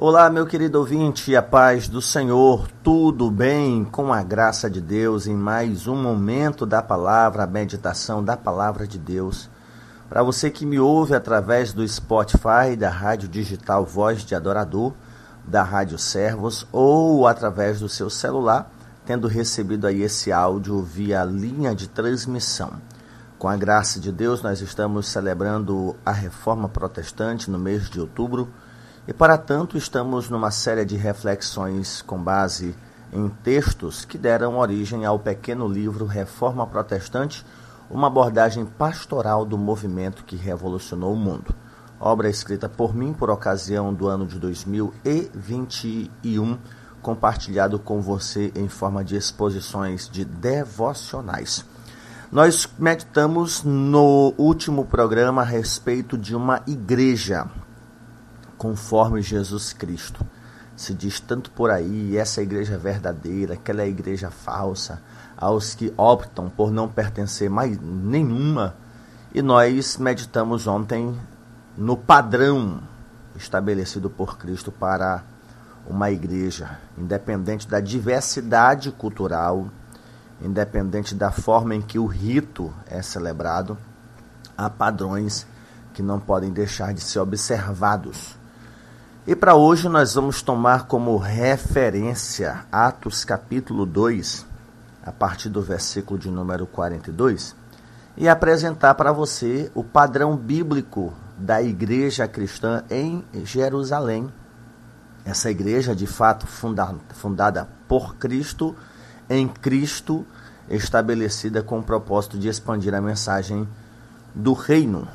Olá, meu querido ouvinte, a paz do Senhor, tudo bem? Com a graça de Deus, em mais um momento da palavra, a meditação da palavra de Deus. Para você que me ouve através do Spotify, da Rádio Digital Voz de Adorador, da Rádio Servos ou através do seu celular, tendo recebido aí esse áudio via linha de transmissão. Com a graça de Deus, nós estamos celebrando a Reforma Protestante no mês de outubro e, para tanto, estamos numa série de reflexões com base em textos que deram origem ao pequeno livro Reforma Protestante, uma abordagem pastoral do movimento que revolucionou o mundo. Obra escrita por mim por ocasião do ano de 2021, compartilhado com você em forma de exposições de devocionais. Nós meditamos no último programa a respeito de uma igreja conforme Jesus Cristo. Se diz tanto por aí, essa é igreja verdadeira, aquela é a igreja falsa, aos que optam por não pertencer mais nenhuma. E nós meditamos ontem no padrão estabelecido por Cristo para uma igreja, independente da diversidade cultural, independente da forma em que o rito é celebrado, há padrões que não podem deixar de ser observados e para hoje nós vamos tomar como referência Atos capítulo 2, a partir do versículo de número 42, e apresentar para você o padrão bíblico da igreja cristã em Jerusalém. Essa igreja, de fato, funda fundada por Cristo, em Cristo, estabelecida com o propósito de expandir a mensagem do reino.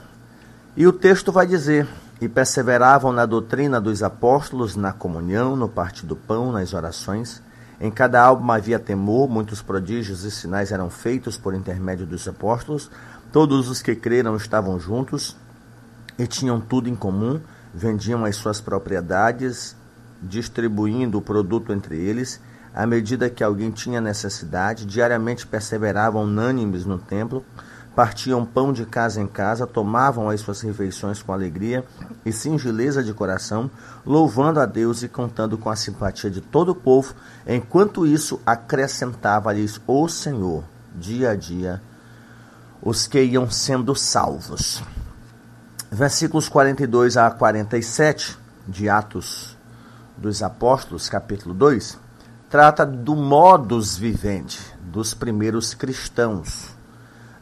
E o texto vai dizer: e perseveravam na doutrina dos apóstolos, na comunhão, no partir do pão, nas orações. Em cada alma havia temor, muitos prodígios e sinais eram feitos por intermédio dos apóstolos. Todos os que creram estavam juntos e tinham tudo em comum, vendiam as suas propriedades, distribuindo o produto entre eles, à medida que alguém tinha necessidade. Diariamente perseveravam unânimes no templo partiam pão de casa em casa, tomavam as suas refeições com alegria e singeleza de coração, louvando a Deus e contando com a simpatia de todo o povo, enquanto isso acrescentava-lhes o Senhor, dia a dia, os que iam sendo salvos. Versículos 42 a 47 de Atos dos Apóstolos, capítulo 2, trata do modus vivendi dos primeiros cristãos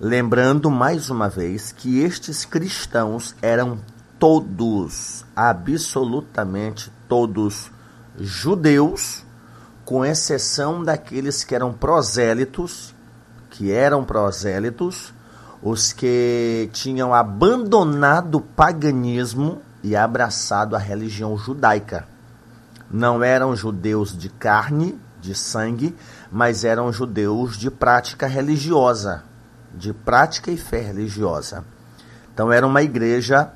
Lembrando mais uma vez que estes cristãos eram todos, absolutamente todos, judeus, com exceção daqueles que eram prosélitos, que eram prosélitos, os que tinham abandonado o paganismo e abraçado a religião judaica. Não eram judeus de carne, de sangue, mas eram judeus de prática religiosa de prática e fé religiosa. Então era uma igreja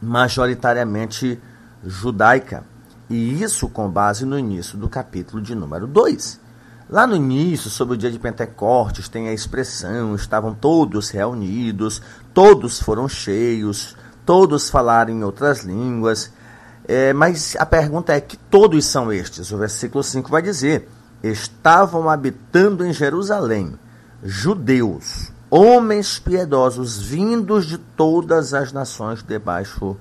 majoritariamente judaica. E isso com base no início do capítulo de número 2. Lá no início, sobre o dia de Pentecostes, tem a expressão: estavam todos reunidos, todos foram cheios, todos falaram em outras línguas. É, mas a pergunta é: que todos são estes? O versículo 5 vai dizer: estavam habitando em Jerusalém judeus, homens piedosos vindos de todas as nações debaixo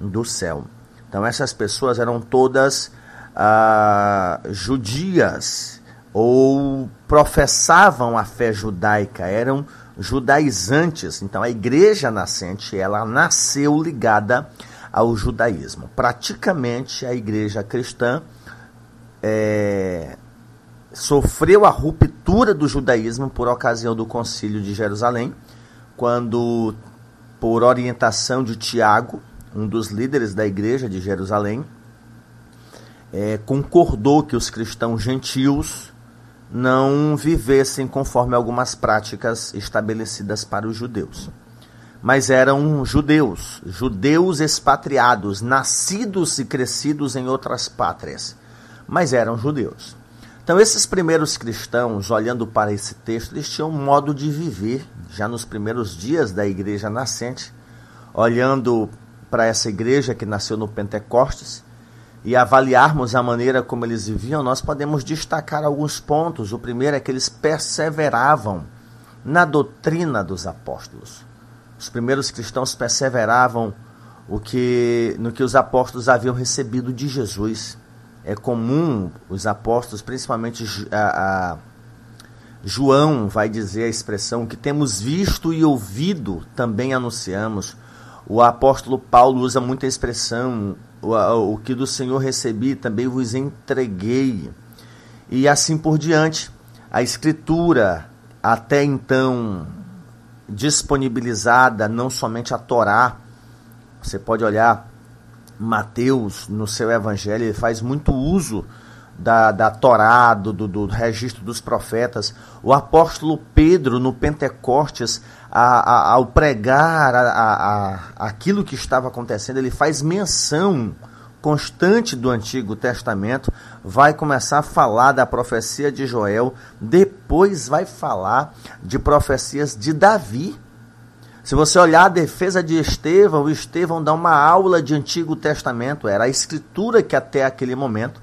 do céu. Então essas pessoas eram todas ah, judias ou professavam a fé judaica, eram judaizantes. Então a igreja nascente, ela nasceu ligada ao judaísmo. Praticamente a igreja cristã é, sofreu a ruptura do judaísmo por ocasião do Concílio de Jerusalém, quando, por orientação de Tiago, um dos líderes da igreja de Jerusalém, é, concordou que os cristãos gentios não vivessem conforme algumas práticas estabelecidas para os judeus. Mas eram judeus, judeus expatriados, nascidos e crescidos em outras pátrias, mas eram judeus. Então, esses primeiros cristãos, olhando para esse texto, eles tinham um modo de viver, já nos primeiros dias da igreja nascente, olhando para essa igreja que nasceu no Pentecostes, e avaliarmos a maneira como eles viviam, nós podemos destacar alguns pontos. O primeiro é que eles perseveravam na doutrina dos apóstolos. Os primeiros cristãos perseveravam o que, no que os apóstolos haviam recebido de Jesus. É comum os apóstolos, principalmente a, a João, vai dizer a expressão que temos visto e ouvido, também anunciamos. O apóstolo Paulo usa muita expressão, o, o que do Senhor recebi também vos entreguei. E assim por diante. A Escritura, até então disponibilizada, não somente a Torá, você pode olhar Mateus no seu evangelho, ele faz muito uso da, da Torá, do, do, registro dos profetas. O apóstolo Pedro, no Pentecostes, a, a, ao pregar a, aquilo que estava acontecendo, ele faz menção constante do Antigo Testamento, vai começar a falar da profecia de Joel, depois vai falar de profecias de Davi. Se você olhar a defesa de Estevão, o Estevão dá uma aula de Antigo Testamento, era a escritura que até aquele momento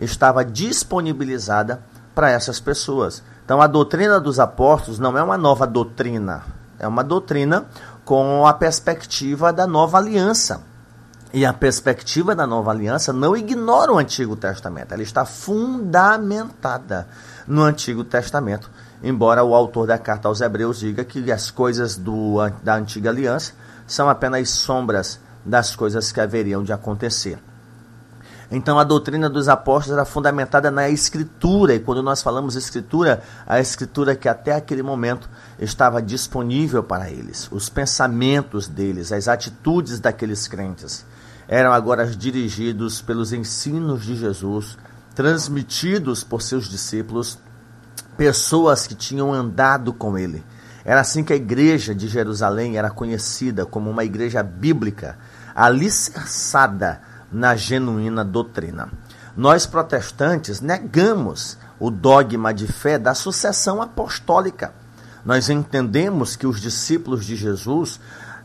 estava disponibilizada para essas pessoas. Então a doutrina dos apóstolos não é uma nova doutrina, é uma doutrina com a perspectiva da nova aliança. E a perspectiva da nova aliança não ignora o Antigo Testamento, ela está fundamentada no Antigo Testamento. Embora o autor da carta aos Hebreus diga que as coisas do, da antiga aliança são apenas sombras das coisas que haveriam de acontecer. Então a doutrina dos apóstolos era fundamentada na escritura, e quando nós falamos escritura, a escritura que até aquele momento estava disponível para eles, os pensamentos deles, as atitudes daqueles crentes eram agora dirigidos pelos ensinos de Jesus, transmitidos por seus discípulos, pessoas que tinham andado com ele. Era assim que a igreja de Jerusalém era conhecida como uma igreja bíblica, alicerçada na genuína doutrina. Nós protestantes negamos o dogma de fé da sucessão apostólica. Nós entendemos que os discípulos de Jesus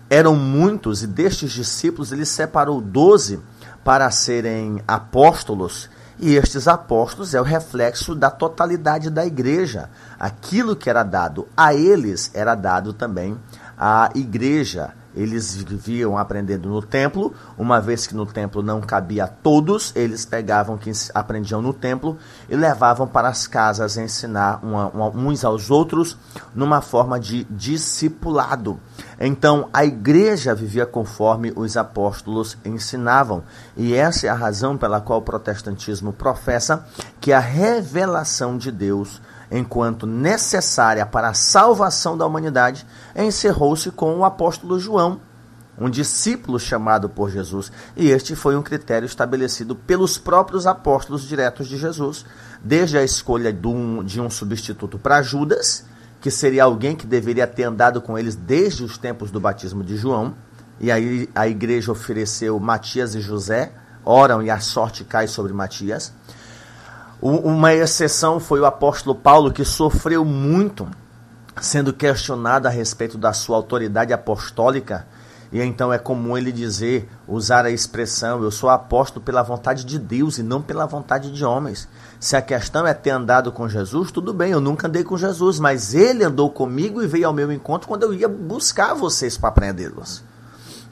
eram muitos e destes discípulos ele separou doze para serem apóstolos. E estes apóstolos é o reflexo da totalidade da igreja. Aquilo que era dado a eles era dado também à igreja eles viviam aprendendo no templo, uma vez que no templo não cabia todos, eles pegavam que aprendiam no templo e levavam para as casas ensinar uma, uma, uns aos outros numa forma de discipulado. Então a igreja vivia conforme os apóstolos ensinavam, e essa é a razão pela qual o protestantismo professa que a revelação de Deus enquanto necessária para a salvação da humanidade, encerrou-se com o apóstolo João, um discípulo chamado por Jesus, e este foi um critério estabelecido pelos próprios apóstolos diretos de Jesus, desde a escolha de um, de um substituto para Judas, que seria alguém que deveria ter andado com eles desde os tempos do batismo de João, e aí a igreja ofereceu Matias e José, oram e a sorte cai sobre Matias. Uma exceção foi o apóstolo Paulo, que sofreu muito sendo questionado a respeito da sua autoridade apostólica. E então é comum ele dizer, usar a expressão: Eu sou apóstolo pela vontade de Deus e não pela vontade de homens. Se a questão é ter andado com Jesus, tudo bem, eu nunca andei com Jesus, mas ele andou comigo e veio ao meu encontro quando eu ia buscar vocês para aprendê-los.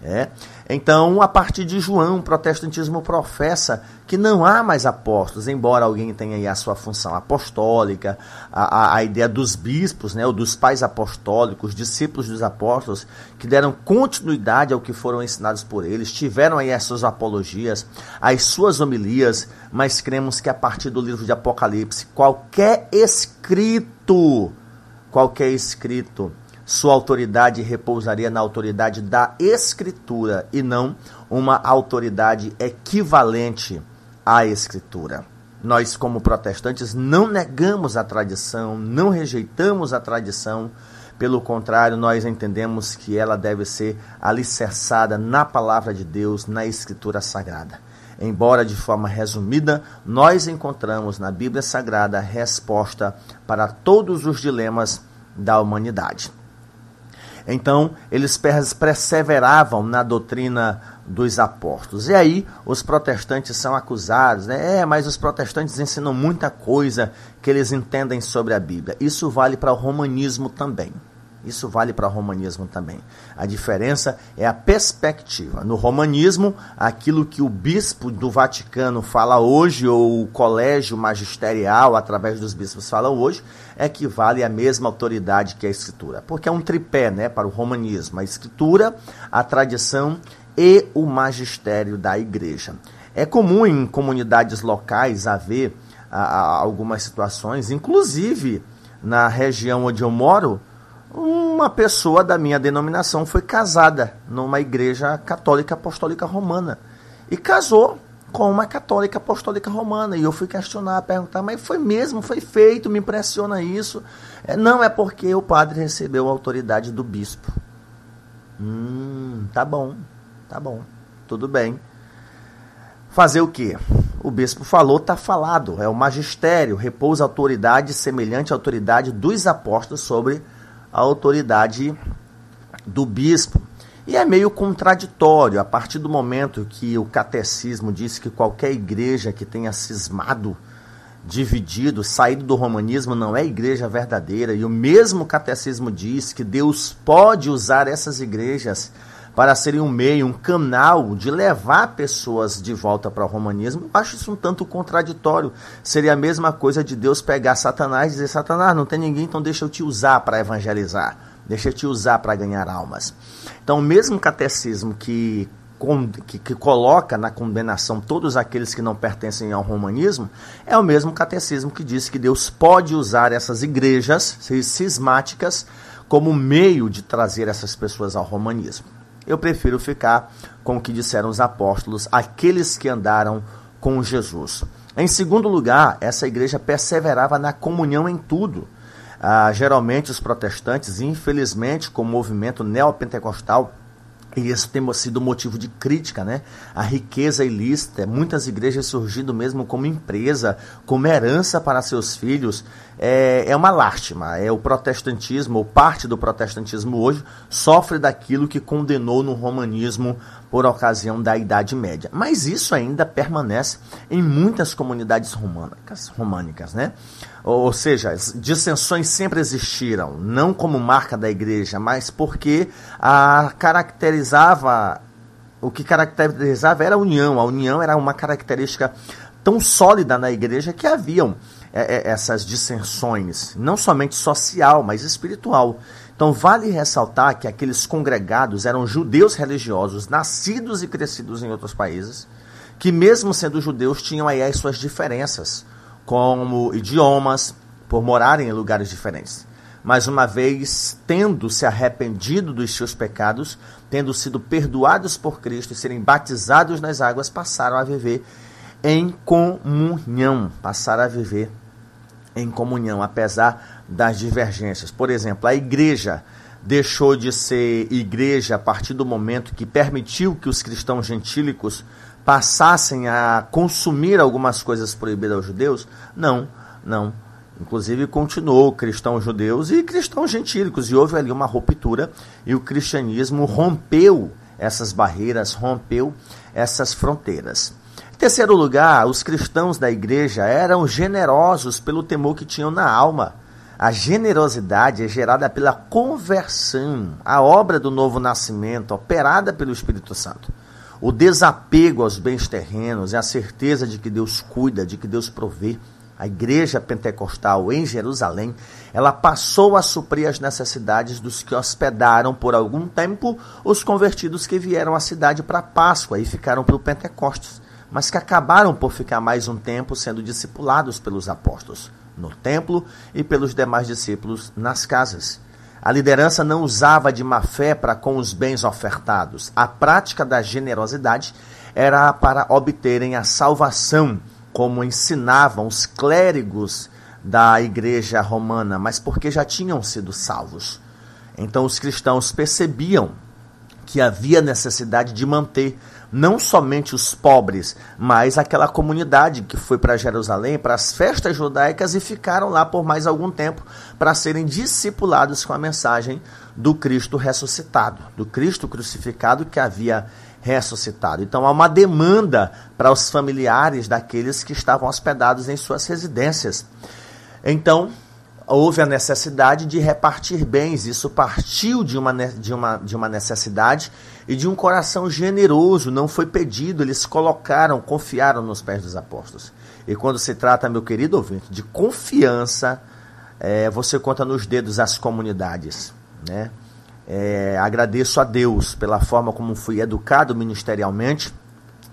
É. Então, a partir de João, o protestantismo professa que não há mais apóstolos, embora alguém tenha aí a sua função apostólica, a, a, a ideia dos bispos, né, ou dos pais apostólicos, discípulos dos apóstolos, que deram continuidade ao que foram ensinados por eles, tiveram aí as suas apologias, as suas homilias, mas cremos que a partir do livro de Apocalipse, qualquer escrito, qualquer escrito, sua autoridade repousaria na autoridade da Escritura e não uma autoridade equivalente à Escritura. Nós, como protestantes, não negamos a tradição, não rejeitamos a tradição, pelo contrário, nós entendemos que ela deve ser alicerçada na palavra de Deus, na Escritura Sagrada. Embora de forma resumida, nós encontramos na Bíblia Sagrada resposta para todos os dilemas da humanidade. Então, eles perseveravam na doutrina dos apóstolos. E aí os protestantes são acusados, né? É, mas os protestantes ensinam muita coisa que eles entendem sobre a Bíblia. Isso vale para o romanismo também. Isso vale para o romanismo também. A diferença é a perspectiva. No romanismo, aquilo que o bispo do Vaticano fala hoje, ou o colégio magisterial, através dos bispos, falam hoje, é que vale a mesma autoridade que a escritura. Porque é um tripé né, para o romanismo: a escritura, a tradição e o magistério da igreja. É comum em comunidades locais haver a, a, algumas situações, inclusive na região onde eu moro, uma pessoa da minha denominação foi casada numa igreja católica apostólica romana e casou com uma católica apostólica romana. E eu fui questionar, perguntar, mas foi mesmo, foi feito, me impressiona isso. É, não, é porque o padre recebeu a autoridade do bispo. Hum, tá bom, tá bom, tudo bem. Fazer o quê? O bispo falou, tá falado. É o magistério, repousa autoridade semelhante à autoridade dos apóstolos sobre a autoridade do bispo. E é meio contraditório, a partir do momento que o catecismo diz que qualquer igreja que tenha cismado, dividido, saído do romanismo não é igreja verdadeira, e o mesmo catecismo diz que Deus pode usar essas igrejas para serem um meio, um canal de levar pessoas de volta para o romanismo, eu acho isso um tanto contraditório. Seria a mesma coisa de Deus pegar Satanás e dizer: Satanás, não tem ninguém, então deixa eu te usar para evangelizar, deixa eu te usar para ganhar almas. Então, o mesmo catecismo que que, que, coloca na condenação todos aqueles que não pertencem ao romanismo, é o mesmo catecismo que diz que Deus pode usar essas igrejas cismáticas como meio de trazer essas pessoas ao romanismo eu prefiro ficar com o que disseram os apóstolos, aqueles que andaram com Jesus. Em segundo lugar, essa igreja perseverava na comunhão em tudo. Ah, geralmente os protestantes, infelizmente, com o movimento neopentecostal, e isso tem sido motivo de crítica, né? A riqueza ilícita, muitas igrejas surgindo mesmo como empresa, como herança para seus filhos, é, é uma lástima. É o protestantismo, ou parte do protestantismo hoje, sofre daquilo que condenou no romanismo por ocasião da Idade Média. Mas isso ainda permanece em muitas comunidades românicas, românicas né? Ou seja, dissensões sempre existiram, não como marca da igreja, mas porque a caracterizava o que caracterizava era a união. A união era uma característica tão sólida na igreja que haviam é, é, essas dissensões, não somente social, mas espiritual. Então, vale ressaltar que aqueles congregados eram judeus religiosos, nascidos e crescidos em outros países, que, mesmo sendo judeus, tinham aí as suas diferenças, como idiomas, por morarem em lugares diferentes. Mas, uma vez tendo se arrependido dos seus pecados, tendo sido perdoados por Cristo e serem batizados nas águas, passaram a viver em comunhão, passaram a viver em comunhão, apesar das divergências. Por exemplo, a igreja deixou de ser igreja a partir do momento que permitiu que os cristãos gentílicos passassem a consumir algumas coisas proibidas aos judeus? Não, não. Inclusive continuou cristãos judeus e cristãos gentílicos, e houve ali uma ruptura, e o cristianismo rompeu essas barreiras, rompeu essas fronteiras terceiro lugar, os cristãos da igreja eram generosos pelo temor que tinham na alma. A generosidade é gerada pela conversão, a obra do novo nascimento, operada pelo Espírito Santo. O desapego aos bens terrenos e a certeza de que Deus cuida, de que Deus provê. A igreja pentecostal em Jerusalém, ela passou a suprir as necessidades dos que hospedaram por algum tempo os convertidos que vieram à cidade para Páscoa e ficaram pelo Pentecostes mas que acabaram por ficar mais um tempo sendo discipulados pelos apóstolos no templo e pelos demais discípulos nas casas. A liderança não usava de má fé para com os bens ofertados. A prática da generosidade era para obterem a salvação, como ensinavam os clérigos da igreja romana, mas porque já tinham sido salvos. Então os cristãos percebiam que havia necessidade de manter não somente os pobres, mas aquela comunidade que foi para Jerusalém, para as festas judaicas e ficaram lá por mais algum tempo para serem discipulados com a mensagem do Cristo ressuscitado, do Cristo crucificado que havia ressuscitado. Então há uma demanda para os familiares daqueles que estavam hospedados em suas residências. Então, houve a necessidade de repartir bens. Isso partiu de uma, de, uma, de uma necessidade e de um coração generoso, não foi pedido, eles colocaram, confiaram nos pés dos apóstolos. E quando se trata, meu querido ouvinte, de confiança, é, você conta nos dedos as comunidades. Né? É, agradeço a Deus pela forma como fui educado ministerialmente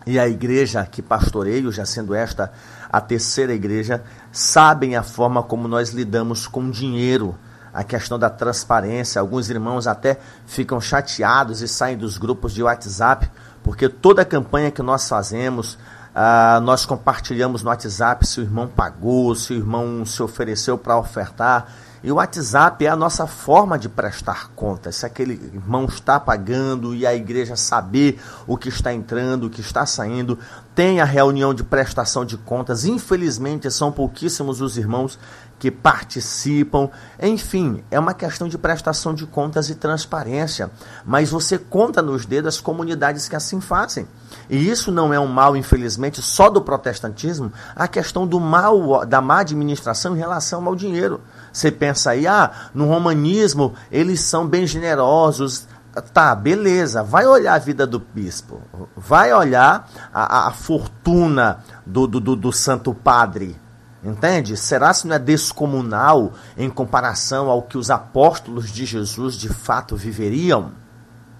e a igreja que pastoreio, já sendo esta a terceira igreja, sabem a forma como nós lidamos com dinheiro, a questão da transparência. Alguns irmãos até ficam chateados e saem dos grupos de WhatsApp, porque toda a campanha que nós fazemos, ah, nós compartilhamos no WhatsApp se o irmão pagou, se o irmão se ofereceu para ofertar. E o WhatsApp é a nossa forma de prestar contas. Se aquele irmão está pagando e a igreja saber o que está entrando, o que está saindo, tem a reunião de prestação de contas. Infelizmente, são pouquíssimos os irmãos que participam. Enfim, é uma questão de prestação de contas e transparência. Mas você conta nos dedos as comunidades que assim fazem. E isso não é um mal, infelizmente, só do protestantismo, a questão do mal, da má administração em relação ao dinheiro. Você pensa aí, ah, no romanismo eles são bem generosos. Tá, beleza. Vai olhar a vida do bispo. Vai olhar a, a fortuna do, do, do Santo Padre. Entende? Será se não é descomunal em comparação ao que os apóstolos de Jesus de fato viveriam?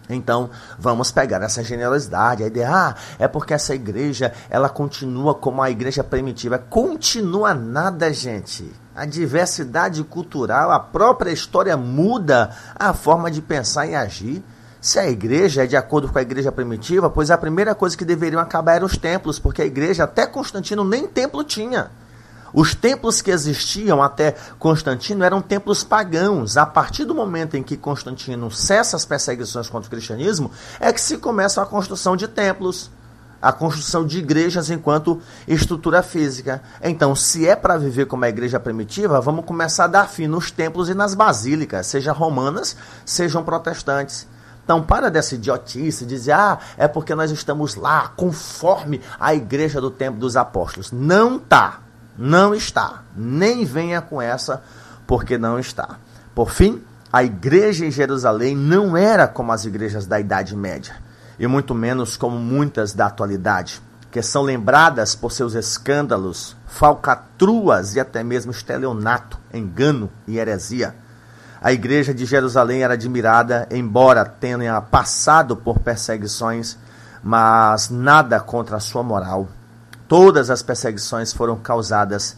Então, vamos pegar essa generosidade, a ideia, ah, é porque essa igreja, ela continua como a igreja primitiva. Continua nada, gente. A diversidade cultural, a própria história muda a forma de pensar e agir. Se a igreja é de acordo com a igreja primitiva, pois a primeira coisa que deveriam acabar eram os templos, porque a igreja até Constantino nem templo tinha. Os templos que existiam até Constantino eram templos pagãos. A partir do momento em que Constantino cessa as perseguições contra o cristianismo, é que se começa a construção de templos, a construção de igrejas enquanto estrutura física. Então, se é para viver como a igreja primitiva, vamos começar a dar fim nos templos e nas basílicas, sejam romanas, sejam protestantes. Então, para dessa idiotice, dizer, ah, é porque nós estamos lá, conforme a igreja do tempo dos apóstolos. Não tá. Não está. Nem venha com essa, porque não está. Por fim, a igreja em Jerusalém não era como as igrejas da Idade Média, e muito menos como muitas da atualidade, que são lembradas por seus escândalos, falcatruas e até mesmo estelionato, engano e heresia. A igreja de Jerusalém era admirada, embora tenha passado por perseguições, mas nada contra a sua moral Todas as perseguições foram causadas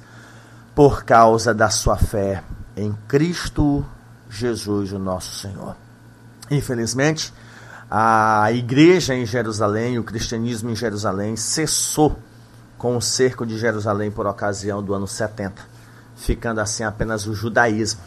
por causa da sua fé em Cristo Jesus, o nosso Senhor. Infelizmente, a igreja em Jerusalém, o cristianismo em Jerusalém, cessou com o cerco de Jerusalém por ocasião do ano 70, ficando assim apenas o judaísmo.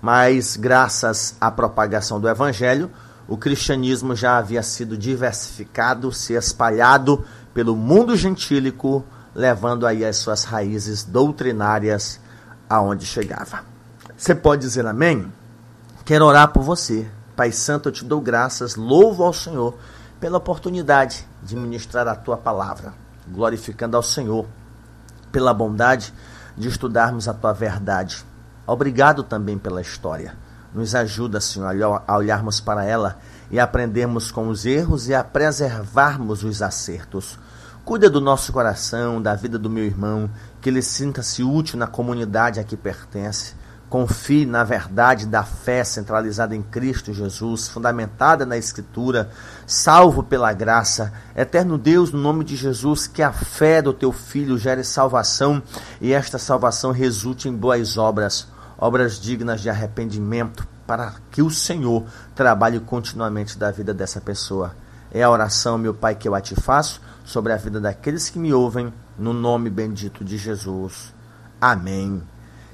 Mas, graças à propagação do evangelho, o cristianismo já havia sido diversificado, se espalhado pelo mundo gentílico, levando aí as suas raízes doutrinárias aonde chegava. Você pode dizer amém? Quero orar por você. Pai Santo, eu te dou graças, louvo ao Senhor pela oportunidade de ministrar a tua palavra, glorificando ao Senhor pela bondade de estudarmos a tua verdade. Obrigado também pela história. Nos ajuda, Senhor, a olharmos para ela e aprendermos com os erros e a preservarmos os acertos. Cuida do nosso coração, da vida do meu irmão, que ele sinta-se útil na comunidade a que pertence. Confie na verdade da fé centralizada em Cristo Jesus, fundamentada na Escritura, salvo pela graça. Eterno Deus, no nome de Jesus, que a fé do teu filho gere salvação e esta salvação resulte em boas obras, obras dignas de arrependimento, para que o Senhor trabalhe continuamente da vida dessa pessoa. É a oração, meu Pai, que eu a te faço sobre a vida daqueles que me ouvem, no nome bendito de Jesus. Amém.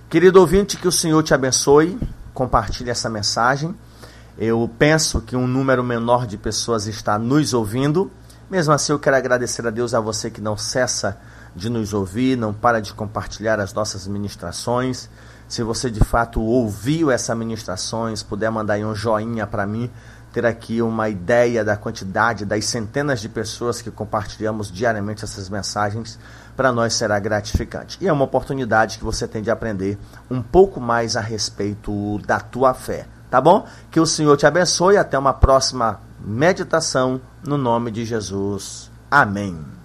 Querido ouvinte, que o Senhor te abençoe. Compartilhe essa mensagem. Eu penso que um número menor de pessoas está nos ouvindo. Mesmo assim, eu quero agradecer a Deus a você que não cessa de nos ouvir, não para de compartilhar as nossas ministrações. Se você de fato ouviu essas ministrações, puder mandar aí um joinha para mim, ter aqui uma ideia da quantidade, das centenas de pessoas que compartilhamos diariamente essas mensagens, para nós será gratificante. E é uma oportunidade que você tem de aprender um pouco mais a respeito da tua fé. Tá bom? Que o Senhor te abençoe. Até uma próxima meditação no nome de Jesus. Amém.